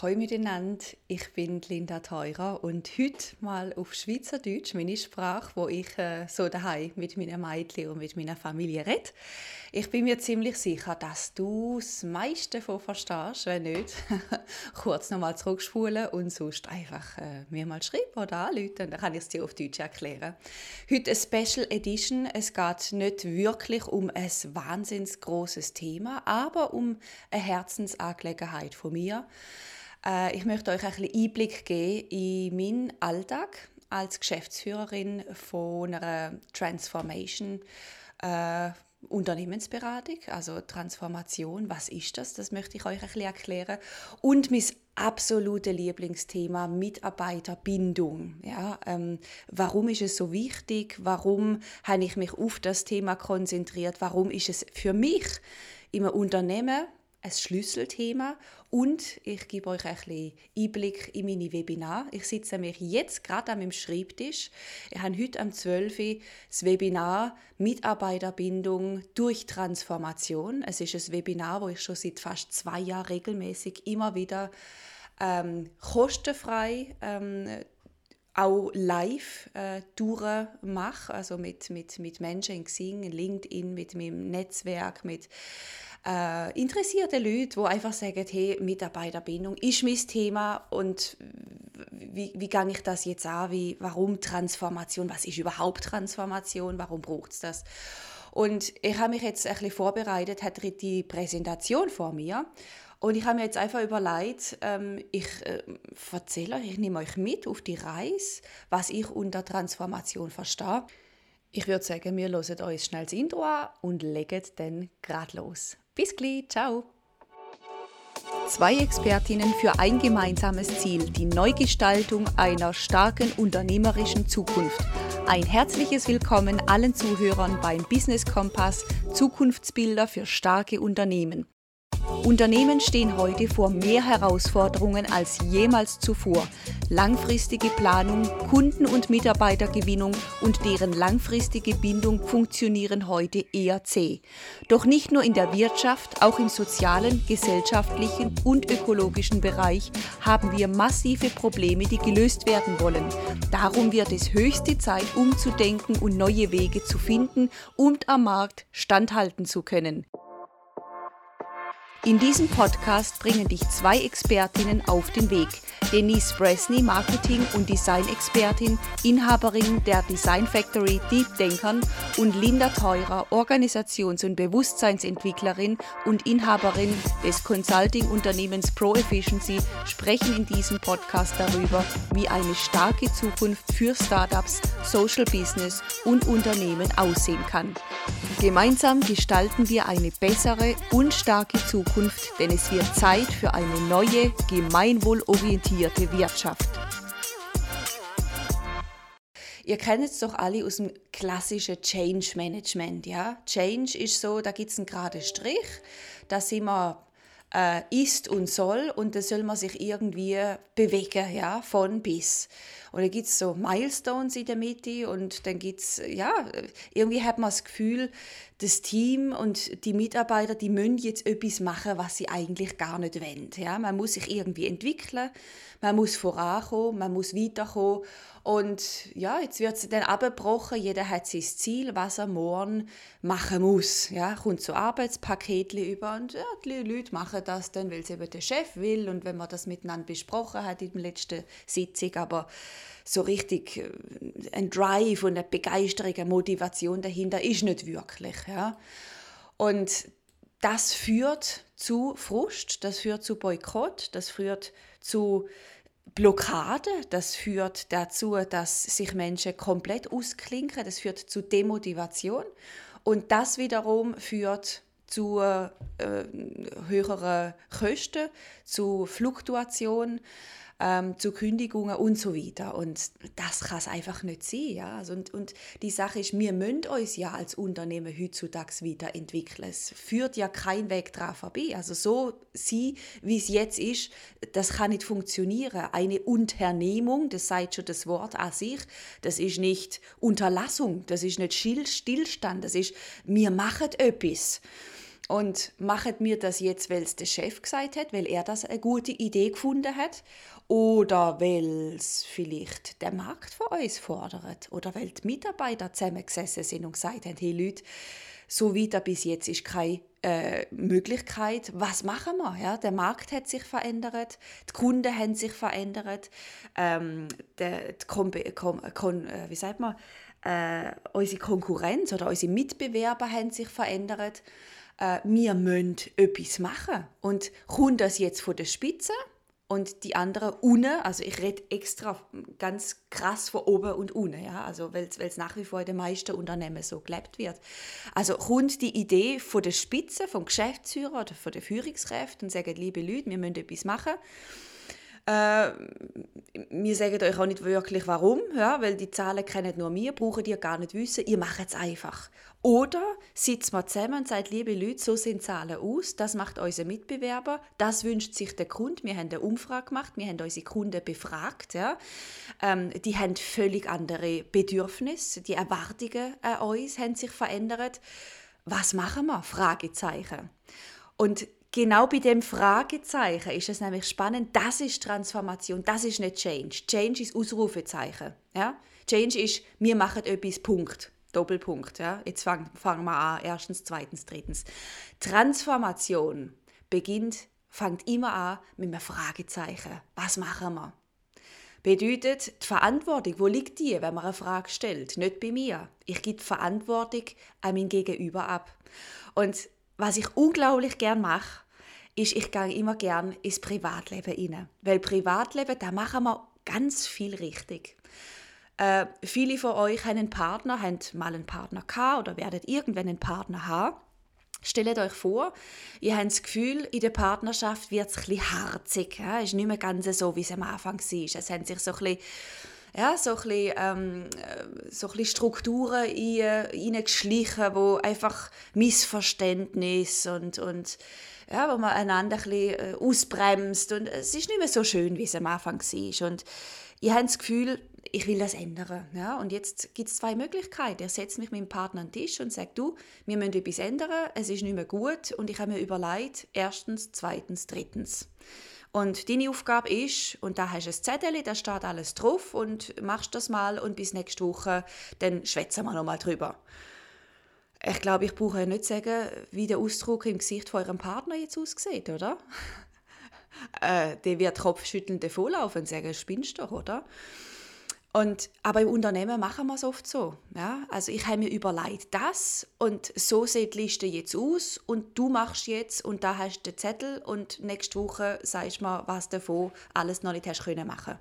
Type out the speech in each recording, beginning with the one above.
Hallo miteinander, ich bin Linda Teurer und heute mal auf Schweizerdeutsch, meine Sprache, wo ich äh, so daheim mit meinen Mädchen und mit meiner Familie rede. Ich bin mir ziemlich sicher, dass du das meiste davon verstehst. Wenn nicht, kurz nochmal zurückspulen und sonst einfach äh, mir mal schreiben oder anrufen, dann kann ich es dir auf Deutsch erklären. Heute eine Special Edition. Es geht nicht wirklich um ein wahnsinnig großes Thema, aber um eine Herzensangelegenheit von mir. Äh, ich möchte euch ein bisschen Einblick geben in meinen Alltag als Geschäftsführerin von einer Transformation äh, Unternehmensberatung, also Transformation. Was ist das? Das möchte ich euch ein bisschen erklären. Und mein absolute Lieblingsthema Mitarbeiterbindung. Ja, ähm, warum ist es so wichtig? Warum habe ich mich auf das Thema konzentriert? Warum ist es für mich im Unternehmen ein Schlüsselthema und ich gebe euch ein bisschen Einblick in meine Webinar. Ich sitze nämlich jetzt gerade an meinem Schreibtisch. Ich habe heute am 12. Uhr das Webinar Mitarbeiterbindung durch Transformation. Es ist ein Webinar, wo ich schon seit fast zwei Jahren regelmäßig immer wieder ähm, kostenfrei ähm, auch live äh, mache, also mit, mit, mit Menschen in Xing, LinkedIn, mit meinem Netzwerk, mit äh, interessierte Leute, die einfach sagen, hey, Mitarbeiterbindung ist mein Thema und wie, wie gehe ich das jetzt an? Wie, warum Transformation? Was ist überhaupt Transformation? Warum braucht es das? Und ich habe mich jetzt ein bisschen vorbereitet, hatte die Präsentation vor mir und ich habe mir jetzt einfach überlegt, ähm, ich äh, erzähle euch, ich nehme euch mit auf die Reise, was ich unter Transformation verstehe. Ich würde sagen, wir hören uns schnell das Intro an und legen dann gerade los. Bis gleich, ciao! Zwei Expertinnen für ein gemeinsames Ziel, die Neugestaltung einer starken unternehmerischen Zukunft. Ein herzliches Willkommen allen Zuhörern beim Business Kompass Zukunftsbilder für starke Unternehmen. Unternehmen stehen heute vor mehr Herausforderungen als jemals zuvor. Langfristige Planung, Kunden- und Mitarbeitergewinnung und deren langfristige Bindung funktionieren heute eher zäh. Doch nicht nur in der Wirtschaft, auch im sozialen, gesellschaftlichen und ökologischen Bereich haben wir massive Probleme, die gelöst werden wollen. Darum wird es höchste Zeit, umzudenken und neue Wege zu finden und am Markt standhalten zu können. In diesem Podcast bringen dich zwei Expertinnen auf den Weg. Denise Bresney, Marketing- und Design-Expertin, Inhaberin der Design Factory Deep Denkern und Linda Teurer, Organisations- und Bewusstseinsentwicklerin und Inhaberin des Consulting-Unternehmens Pro Efficiency, sprechen in diesem Podcast darüber, wie eine starke Zukunft für Startups, Social Business und Unternehmen aussehen kann. Gemeinsam gestalten wir eine bessere und starke Zukunft, denn es wird Zeit für eine neue, gemeinwohlorientierte Wirtschaft. Ihr kennt es doch alle aus dem klassischen Change Management. Ja? Change ist so, da gibt es einen geraden Strich, da sind wir äh, ist und soll und da soll man sich irgendwie bewegen, ja, von bis. Und dann gibt es so Milestones in der Mitte und dann gibt es, ja, irgendwie hat man das Gefühl, das Team und die Mitarbeiter, die müssen jetzt etwas machen, was sie eigentlich gar nicht wollen. Ja? Man muss sich irgendwie entwickeln, man muss vorankommen, man muss weiterkommen. Und ja, jetzt wird es dann abgebrochen, jeder hat sein Ziel, was er morgen machen muss. Ja, kommt so Arbeitspakete über und ja, die Leute machen das dann, weil es eben der Chef will und wenn man das miteinander besprochen hat in der letzten Sitzung, aber so richtig äh, ein Drive und eine Begeisterung, eine Motivation dahinter ist nicht wirklich. Ja. Und das führt zu Frust, das führt zu Boykott, das führt zu Blockade, das führt dazu, dass sich Menschen komplett ausklinken, das führt zu Demotivation. Und das wiederum führt zu äh, höheren Kosten, zu Fluktuation, ähm, zu Kündigungen und so weiter. Und das kann es einfach nicht sein. Ja? Also und, und die Sache ist, wir müssen uns ja als Unternehmen heutzutage weiterentwickeln. Es führt ja kein Weg dran vorbei. Also so sie, wie es jetzt ist, das kann nicht funktionieren. Eine Unternehmung, das sagt schon das Wort an sich, das ist nicht Unterlassung, das ist nicht Stillstand, das ist, wir machen etwas. Und machen wir das jetzt, weil es der Chef gesagt hat, weil er das eine gute Idee gefunden hat? Oder weil es vielleicht der Markt von uns fordert? Oder weil die Mitarbeiter zusammengesessen sind und gesagt haben, hey Leute, so weiter bis jetzt ist keine äh, Möglichkeit. Was machen wir? Ja, der Markt hat sich verändert, die Kunden haben sich verändert, ähm, der, die Kom Kom Kon äh, wie sagt man, äh, unsere Konkurrenz oder unsere Mitbewerber haben sich verändert. Äh, wir müssen etwas machen. Und kommt das jetzt von der Spitze? Und die anderen unten, also ich rede extra ganz krass von oben und unten, ja, also weil es nach wie vor in den meisten Unternehmen so gelebt wird. Also kommt die Idee von der Spitze, vom Geschäftsführer oder von der Führungskräfte und sagen, liebe Leute, wir müssen etwas machen äh, wir sagen euch auch nicht wirklich warum, ja, weil die Zahlen kennen nur wir, brauchen ihr gar nicht wissen, ihr macht es einfach. Oder sitzt mal zusammen und sagt, liebe Leute, so sehen Zahlen aus, das macht unser Mitbewerber, das wünscht sich der Kunde. Wir haben eine Umfrage gemacht, wir haben unsere Kunden befragt. Ja. Ähm, die haben völlig andere Bedürfnisse, die Erwartungen an uns haben sich verändert. Was machen wir? Fragezeichen. Und genau bei dem Fragezeichen ist es nämlich spannend. Das ist Transformation, das ist nicht Change. Change ist Ausrufezeichen. Ja? Change ist, wir machen etwas, Punkt. Doppelpunkt. Ja? Jetzt fangen, fangen wir an. Erstens, zweitens, drittens. Transformation beginnt, fängt immer an mit einem Fragezeichen. Was machen wir? Bedeutet, die Verantwortung, wo liegt die, wenn man eine Frage stellt? Nicht bei mir. Ich gebe die Verantwortung an mein Gegenüber ab. Und was ich unglaublich gern mache, ist, ich gehe immer gern ins Privatleben rein. Weil Privatleben, da machen wir ganz viel richtig. Äh, viele von euch haben einen Partner, haben mal einen Partner gehabt oder werden irgendwann einen Partner haben. Stellt euch vor, ihr habt das Gefühl, in der Partnerschaft wird es ein bisschen harzig. Ja? Es ist nicht mehr ganz so, wie es am Anfang war. Es haben sich so ein bisschen ja, so ein bisschen, ähm, äh, so ein bisschen Strukturen hineingeschlichen, wo einfach Missverständnis und, und ja, wo man einander ein bisschen äh, ausbremst und es ist nicht mehr so schön, wie es am Anfang war. Und ich habe das Gefühl, ich will das ändern. Ja? Und jetzt gibt es zwei Möglichkeiten. Ich setze mich mit meinem Partner an den Tisch und sage, du, wir müssen etwas ändern, es ist nicht mehr gut und ich habe mir überlegt, erstens, zweitens, drittens. Und deine Aufgabe ist, und da hast du ein Zettel, da steht alles drauf und machst das mal und bis nächste Woche, dann schwätzen wir nochmal drüber. Ich glaube, ich brauche nicht sagen, wie der Ausdruck im Gesicht von eurem Partner jetzt aussieht, oder? äh, der wird kopfschüttelnd davonlaufen und sagen, spinnst doch, oder? Und, aber im Unternehmen machen wir es oft so. Ja? Also ich habe mir überlegt, das und so sieht die Liste jetzt aus und du machst jetzt und da hast du den Zettel und nächste Woche sagst du mir, was davon alles noch nicht hast können machen.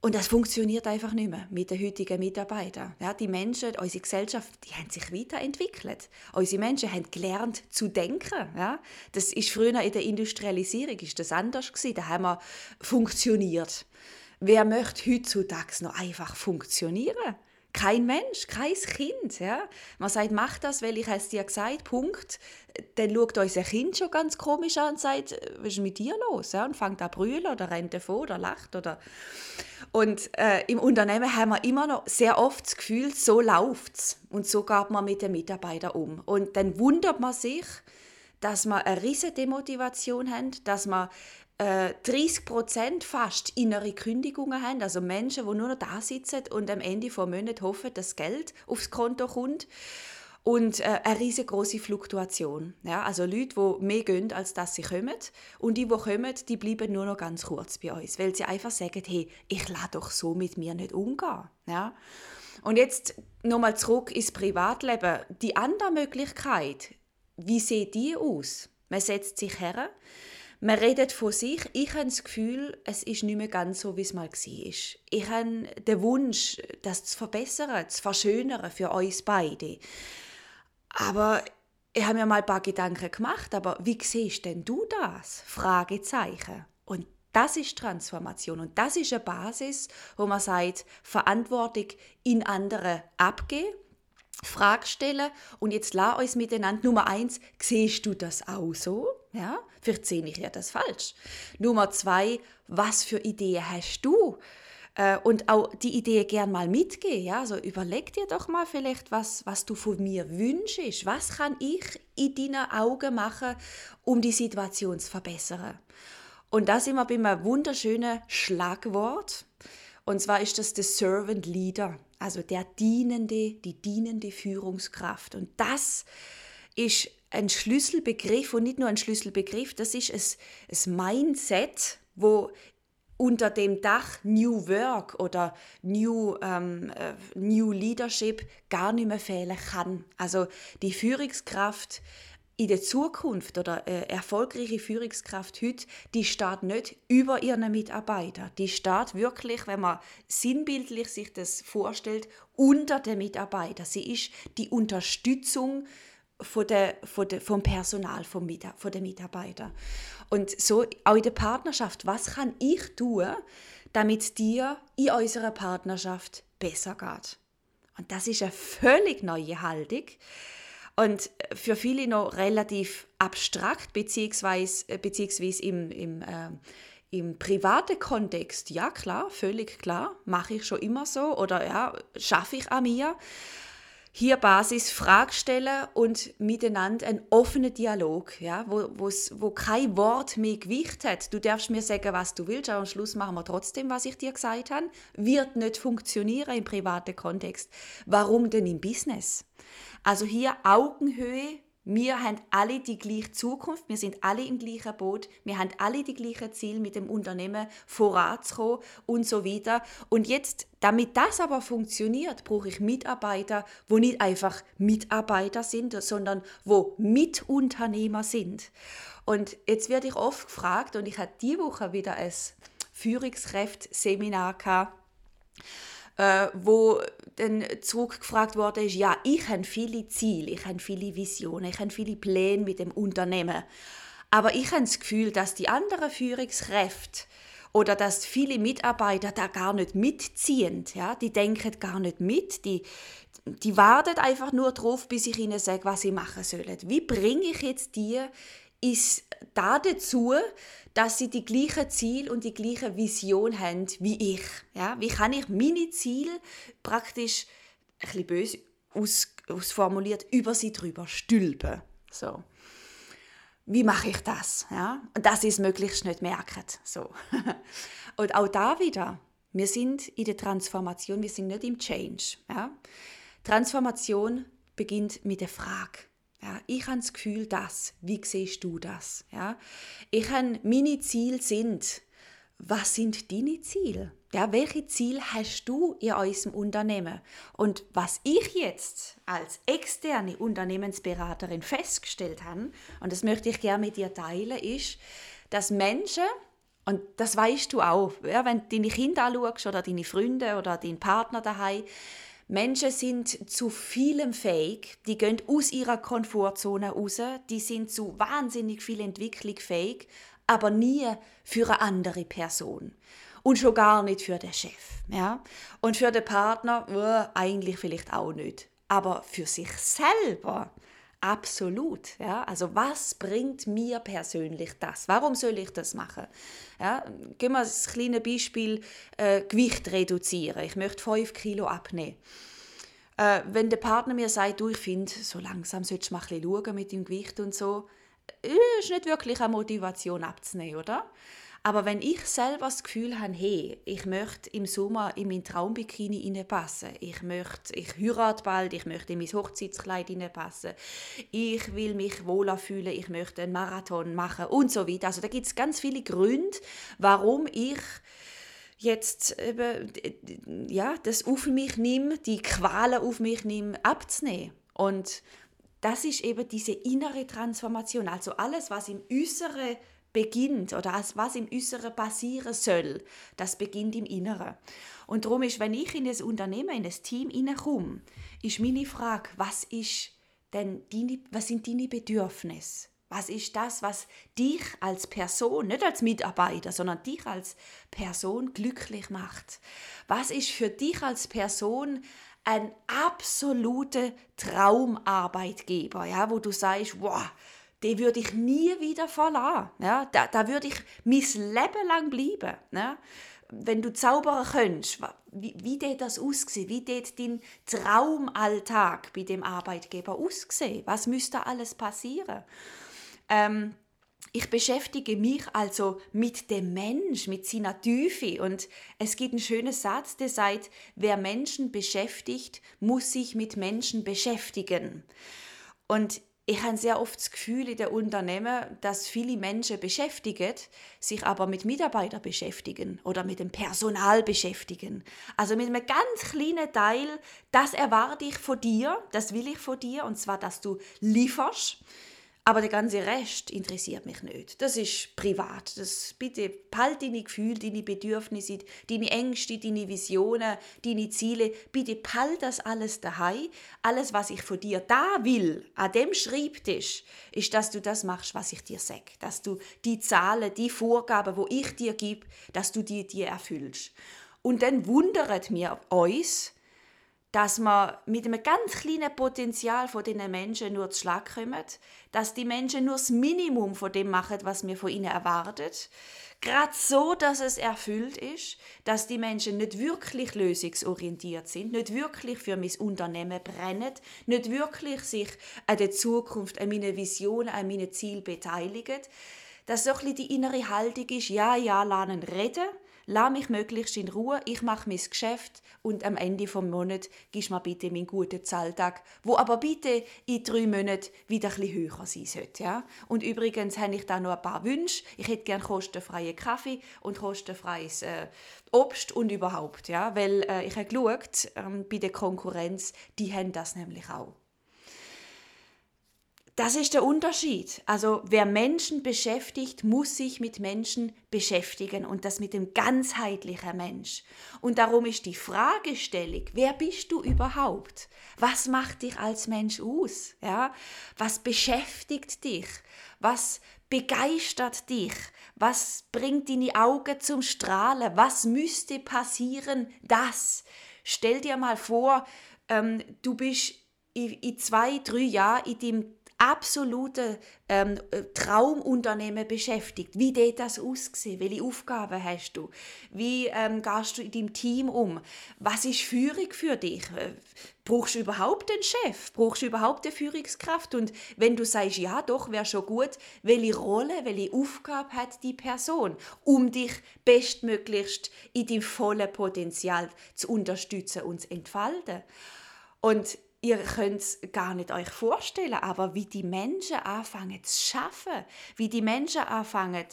Und das funktioniert einfach nicht mehr mit den heutigen Mitarbeitern. Ja, die Menschen, unsere Gesellschaft, die haben sich weiterentwickelt. Unsere Menschen haben gelernt zu denken. Ja, das ist früher in der Industrialisierung ist das anders gewesen. Da haben wir funktioniert. Wer möchte heutzutage noch einfach funktionieren? Kein Mensch, kein Kind. Ja? Man sagt, mach das, weil ich es dir gesagt Punkt. Dann schaut unser Kind schon ganz komisch an und sagt, was ist mit dir los? Ja? Und fängt an brüllen oder rennt davon oder lacht. Oder und äh, im Unternehmen haben wir immer noch sehr oft das Gefühl, so läuft es. Und so geht man mit den Mitarbeitern um. Und dann wundert man sich, dass wir eine riesige Demotivation haben, dass wir 30 äh, Prozent fast innere Kündigungen haben, also Menschen, die nur noch da sitzen und am Ende des Monats hoffen, dass Geld aufs Konto kommt. Und äh, eine riesengroße Fluktuation. Ja, also Leute, die mehr gehen, als dass sie kommen. Und die, die kommen, die bleiben nur noch ganz kurz bei uns, weil sie einfach sagen, hey, ich lasse doch so mit mir nicht umgehen. Ja? Und jetzt nochmal zurück ins Privatleben. Die andere Möglichkeit, wie sieht die aus? Man setzt sich her, man redet von sich. Ich habe das Gefühl, es ist nicht mehr ganz so, wie es mal war. Ich habe den Wunsch, das zu verbessern, zu verschönern für uns beide. Aber ich habe mir mal ein paar Gedanken gemacht, aber wie siehst denn du das? Fragezeichen. Und das ist Transformation und das ist eine Basis, wo man sagt, Verantwortung in andere abgeben Frage stellen und jetzt lass uns miteinander. Nummer eins, siehst du das auch so? Ja, vielleicht sehe ich ja das falsch. Nummer zwei, was für Ideen hast du? äh, und auch die Idee gern mal mitgehen. Ja? Also überleg dir doch mal vielleicht, was, was du von mir wünschst. Was kann ich in deinen Augen machen, um die Situation zu verbessern? Und da sind wir bei einem wunderschönen Schlagwort. Und zwar ist das der Servant Leader, also der dienende, die dienende Führungskraft. Und das ist ein Schlüsselbegriff und nicht nur ein Schlüsselbegriff, das ist ein, ein Mindset, wo unter dem Dach New Work oder New, ähm, äh, New Leadership gar nicht mehr fehlen kann. Also die Führungskraft in der Zukunft oder äh, erfolgreiche Führungskraft heute, die steht nicht über ihren Mitarbeiter. Die steht wirklich, wenn man sinnbildlich sich das vorstellt, unter den Mitarbeiter. Sie ist die Unterstützung von der, von der, vom Personal, vom von den Mitarbeitern. Und so auch in der Partnerschaft, was kann ich tun, damit dir in unserer Partnerschaft besser geht? Und das ist eine völlig neue Haltung und für viele noch relativ abstrakt, beziehungsweise, äh, beziehungsweise im, im, äh, im privaten Kontext, ja klar, völlig klar, mache ich schon immer so oder ja, schaffe ich an mir. Hier Basis Frage stellen und miteinander einen offenen Dialog, ja, wo, wo kein Wort mehr Gewicht hat. Du darfst mir sagen, was du willst, aber am Schluss machen wir trotzdem, was ich dir gesagt habe. Wird nicht funktionieren im privaten Kontext. Warum denn im Business? Also hier Augenhöhe. Wir haben alle die gleiche Zukunft, wir sind alle im gleichen Boot, wir haben alle die gleichen Ziele mit dem Unternehmen voranzukommen und so weiter. Und jetzt, damit das aber funktioniert, brauche ich Mitarbeiter, wo nicht einfach Mitarbeiter sind, sondern wo Mitunternehmer sind. Und jetzt werde ich oft gefragt, und ich hatte diese Woche wieder ein Führungskräfte-Seminar gehabt, äh, wo dann zurückgefragt wurde, ist, ja, ich habe viele Ziele, ich habe viele Visionen, ich habe viele Pläne mit dem Unternehmen. Aber ich habe das Gefühl, dass die anderen Führungskräfte oder dass viele Mitarbeiter da gar nicht mitziehen. Ja? Die denken gar nicht mit, die, die warten einfach nur drauf, bis ich ihnen sage, was sie machen sollen. Wie bringe ich jetzt die ist da dazu, dass sie die gleiche Ziel und die gleiche Vision haben wie ich. Ja? Wie kann ich meine Ziele praktisch, ein bisschen böse aus, ausformuliert, über sie drüber stülpen? So. Wie mache ich das? Ja? Und dass sie es möglichst nicht merken. So. und auch da wieder, wir sind in der Transformation, wir sind nicht im Change. Ja? Transformation beginnt mit der Frage. Ja, ich habe das Gefühl, das. Wie siehst du das? Ja, ich habe meine Ziele sind. Was sind deine Ziele? Ja, welche Ziele hast du in unserem Unternehmen? Und was ich jetzt als externe Unternehmensberaterin festgestellt habe, und das möchte ich gerne mit dir teilen, ist, dass Menschen, und das weißt du auch, ja, wenn du deine Kinder anschaust oder deine Freunde oder deinen Partner daheim, Menschen sind zu vielem fähig, die gehen aus ihrer Komfortzone raus, die sind zu wahnsinnig viel Entwicklung fähig, aber nie für eine andere Person. Und schon gar nicht für den Chef. Ja? Und für den Partner äh, eigentlich vielleicht auch nicht. Aber für sich selber Absolut. Ja? Also was bringt mir persönlich das? Warum soll ich das machen? Ja? Gehen wir das kleine Beispiel äh, Gewicht reduzieren. Ich möchte 5 Kilo abnehmen. Äh, wenn der Partner mir sagt, du, ich finde, so langsam solltest du mal ein schauen mit dem Gewicht und so, äh, ist nicht wirklich eine Motivation abzunehmen, oder? Aber wenn ich selber das Gefühl habe, hey, ich möchte im Sommer in mein Traumbikini hineinpassen, ich möchte, ich heirate bald, ich möchte in mein Hochzeitskleid hineinpassen, ich will mich wohler fühlen, ich möchte einen Marathon machen und so weiter. Also da gibt es ganz viele Gründe, warum ich jetzt eben, ja, das auf mich nehme, die Qualen auf mich nehme, abzunehmen. Und das ist eben diese innere Transformation, also alles, was im Äußeren beginnt oder was im Äußeren passieren soll, das beginnt im Inneren. Und darum ist, wenn ich in ein Unternehmen, in ein Team hineinkomme, ist meine Frage, was, ist denn deine, was sind deine Bedürfnisse? Was ist das, was dich als Person, nicht als Mitarbeiter, sondern dich als Person glücklich macht? Was ist für dich als Person ein absoluter Traumarbeitgeber, ja, wo du sagst, wow, den würde ich nie wieder verlassen. Ja? Da, da würde ich mein Leben lang bleiben. Ja? wenn du zaubern könntest, wie, wie das aussehen? Wie dort dein Traumalltag bei dem Arbeitgeber aussehen? Was müsste alles passieren? Ähm, ich beschäftige mich also mit dem Mensch, mit seiner Tiefe. Und es gibt einen schönen Satz, der sagt, wer Menschen beschäftigt, muss sich mit Menschen beschäftigen. Und ich habe sehr oft das Gefühl in den Unternehmen, dass viele Menschen beschäftigen, sich aber mit Mitarbeitern beschäftigen oder mit dem Personal beschäftigen. Also mit einem ganz kleinen Teil, das erwarte ich von dir, das will ich von dir, und zwar, dass du lieferst aber der ganze Rest interessiert mich nicht. Das ist privat. Das, bitte behalte deine Gefühle, deine Bedürfnisse, deine Ängste, deine Visionen, deine Ziele. Bitte behalte das alles daheim. Alles, was ich von dir da will, an dem Schreibtisch, ist, dass du das machst, was ich dir sage. Dass du die Zahlen, die Vorgaben, wo ich dir gebe, dass du die dir erfüllst. Und dann wundert mir uns, dass man mit einem ganz kleinen Potenzial von diesen Menschen nur zu Schlag kommen, dass die Menschen nur das Minimum von dem machen, was wir von ihnen erwartet. Gerade so, dass es erfüllt ist, dass die Menschen nicht wirklich lösungsorientiert sind, nicht wirklich für mein Unternehmen brennen, nicht wirklich sich an der Zukunft, an meinen Visionen, an meinen Zielen beteiligen. Dass so ein bisschen die innere Haltung ist, ja, ja, lernen reden, lass mich möglichst in Ruhe, ich mache mein Geschäft und am Ende vom Monat gibst mir bitte meinen guten Zahltag, wo aber bitte in drei Monaten wieder bisschen höher sein sollte. Ja? Und übrigens habe ich da noch ein paar Wünsche. Ich hätte gerne kostenfreien Kaffee und kostenfreies äh, Obst und überhaupt. Ja? Weil äh, ich habe geschaut, ähm, bei der Konkurrenz, die haben das nämlich auch. Das ist der Unterschied. Also wer Menschen beschäftigt, muss sich mit Menschen beschäftigen und das mit dem ganzheitlichen Mensch. Und darum ist die Fragestellung, wer bist du überhaupt? Was macht dich als Mensch aus? Ja? Was beschäftigt dich? Was begeistert dich? Was bringt deine Augen zum Strahlen? Was müsste passieren? Das. Stell dir mal vor, ähm, du bist in zwei, drei Jahren in deinem absolute ähm, Traumunternehmen beschäftigt. Wie geht das aussehen? Welche Aufgaben hast du? Wie ähm, gehst du in deinem Team um? Was ist Führung für dich? Äh, brauchst du überhaupt einen Chef? Brauchst du überhaupt eine Führungskraft? Und wenn du sagst, ja, doch, wäre schon gut, welche Rolle, welche Aufgabe hat die Person, um dich bestmöglichst in deinem vollen Potenzial zu unterstützen und zu entfalten? Und ihr könnt es gar nicht euch vorstellen, aber wie die Menschen anfangen zu schaffen, wie die Menschen anfangen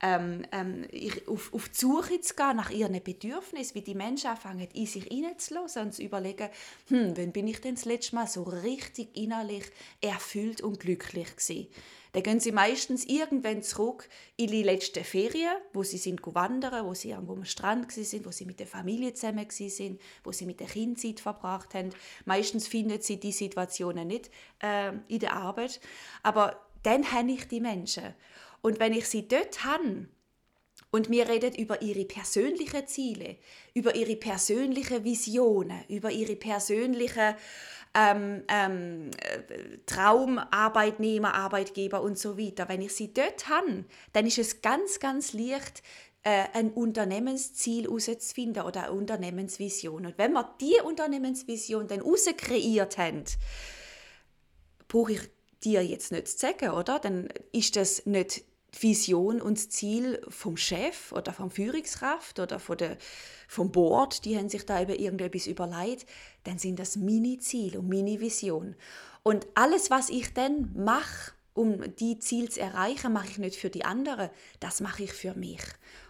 ähm, ähm, auf, auf die Suche zu gehen nach ihren Bedürfnissen, wie die Menschen anfangen in sich hineinzulassen und zu überlegen, hm, wann bin ich denn das letzte Mal so richtig innerlich erfüllt und glücklich gewesen? Dann gehen sie meistens irgendwann zurück in die letzten Ferien, wo sie sind wandern, wo sie irgendwo am Strand sind, wo sie mit der Familie zusammen sind, wo sie mit der Kind Zeit verbracht haben. Meistens finden sie die Situationen nicht äh, in der Arbeit, aber dann habe ich die Menschen. Und wenn ich sie dort habe, und wir reden über ihre persönlichen Ziele, über ihre persönlichen Visionen, über ihre persönlichen ähm, ähm, Traumarbeitnehmer, Arbeitgeber und so weiter. Wenn ich sie dort habe, dann ist es ganz, ganz leicht, äh, ein Unternehmensziel herauszufinden oder eine Unternehmensvision. Und wenn wir die Unternehmensvision dann kreiert haben, brauche ich dir jetzt nicht zu sagen, oder? Dann ist das nicht Vision und das Ziel vom Chef oder vom Führungskraft oder von der, vom Board, die haben sich da eben irgendetwas überlegt, dann sind das Mini-Ziel und Mini-Vision. Und alles, was ich dann mache, um die Ziel zu erreichen, mache ich nicht für die anderen, das mache ich für mich.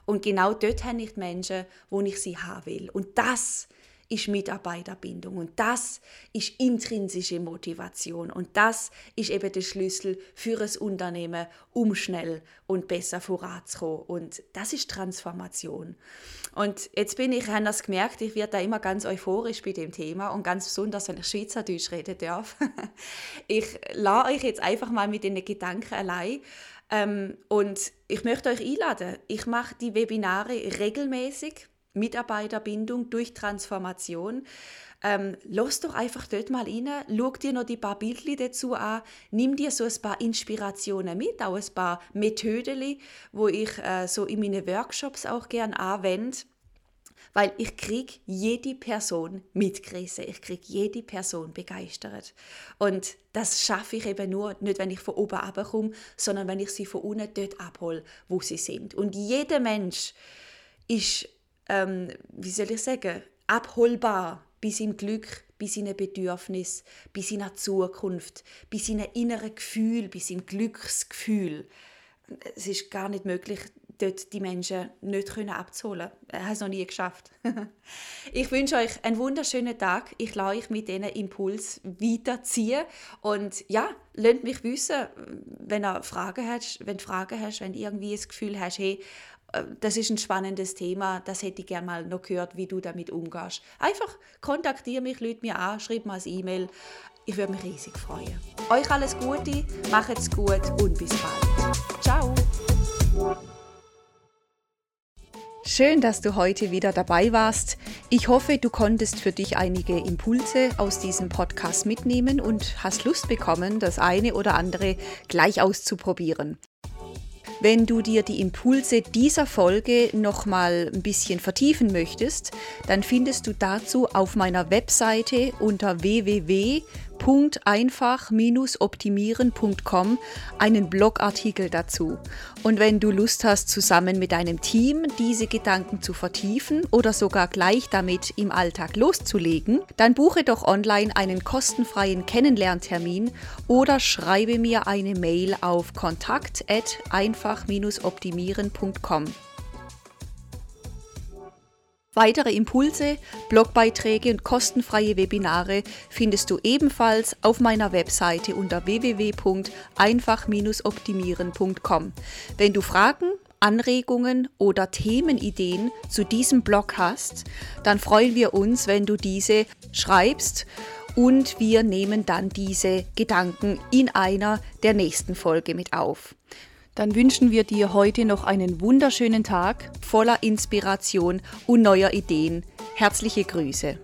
Und genau dort habe ich die Menschen, wo ich sie haben will. Und das ist Mitarbeiterbindung und das ist intrinsische Motivation und das ist eben der Schlüssel für ein Unternehmen, um schnell und besser voranzukommen und das ist Transformation. Und jetzt bin ich, habe das gemerkt, ich werde da immer ganz euphorisch bei dem Thema und ganz besonders, wenn ich Schweizerdeutsch reden darf. ich lasse euch jetzt einfach mal mit den Gedanken allein ähm, und ich möchte euch einladen. Ich mache die Webinare regelmäßig Mitarbeiterbindung durch Transformation. Ähm, lass doch einfach dort mal rein, schau dir noch die paar Bildchen dazu an, nimm dir so ein paar Inspirationen mit, auch ein paar Methoden, wo ich äh, so in meinen Workshops auch gerne anwende. weil ich krieg jede Person mitgerissen, ich krieg jede Person begeistert. Und das schaffe ich eben nur, nicht wenn ich von oben abkomme, sondern wenn ich sie von unten dort abhole, wo sie sind. Und jeder Mensch ist, ähm, wie soll ich sagen, abholbar bei seinem Glück, bei seinen Bedürfnissen, bei seiner Zukunft, bei seinem inneren Gefühl, bei seinem Glücksgefühl. Es ist gar nicht möglich, dort die Menschen nicht können abzuholen. Er hat es noch nie geschafft. ich wünsche euch einen wunderschönen Tag. Ich lasse euch mit diesen Impuls weiterziehen. Und ja, lasst mich wissen, wenn ihr Fragen hast, wenn du Fragen hast, wenn du irgendwie das Gefühl hast, hey, das ist ein spannendes Thema, das hätte ich gerne mal noch gehört, wie du damit umgehst. Einfach kontaktiere mich, lüt mir an, schreib mal ein E-Mail. Ich würde mich riesig freuen. Euch alles Gute, macht es gut und bis bald. Ciao! Schön, dass du heute wieder dabei warst. Ich hoffe, du konntest für dich einige Impulse aus diesem Podcast mitnehmen und hast Lust bekommen, das eine oder andere gleich auszuprobieren. Wenn du dir die Impulse dieser Folge nochmal ein bisschen vertiefen möchtest, dann findest du dazu auf meiner Webseite unter www www.einfach-optimieren.com einen Blogartikel dazu. Und wenn du Lust hast, zusammen mit deinem Team diese Gedanken zu vertiefen oder sogar gleich damit im Alltag loszulegen, dann buche doch online einen kostenfreien Kennenlerntermin oder schreibe mir eine Mail auf kontakt@einfach-optimieren.com. Weitere Impulse, Blogbeiträge und kostenfreie Webinare findest du ebenfalls auf meiner Webseite unter www.einfach-optimieren.com. Wenn du Fragen, Anregungen oder Themenideen zu diesem Blog hast, dann freuen wir uns, wenn du diese schreibst und wir nehmen dann diese Gedanken in einer der nächsten Folge mit auf dann wünschen wir dir heute noch einen wunderschönen Tag voller Inspiration und neuer Ideen. Herzliche Grüße.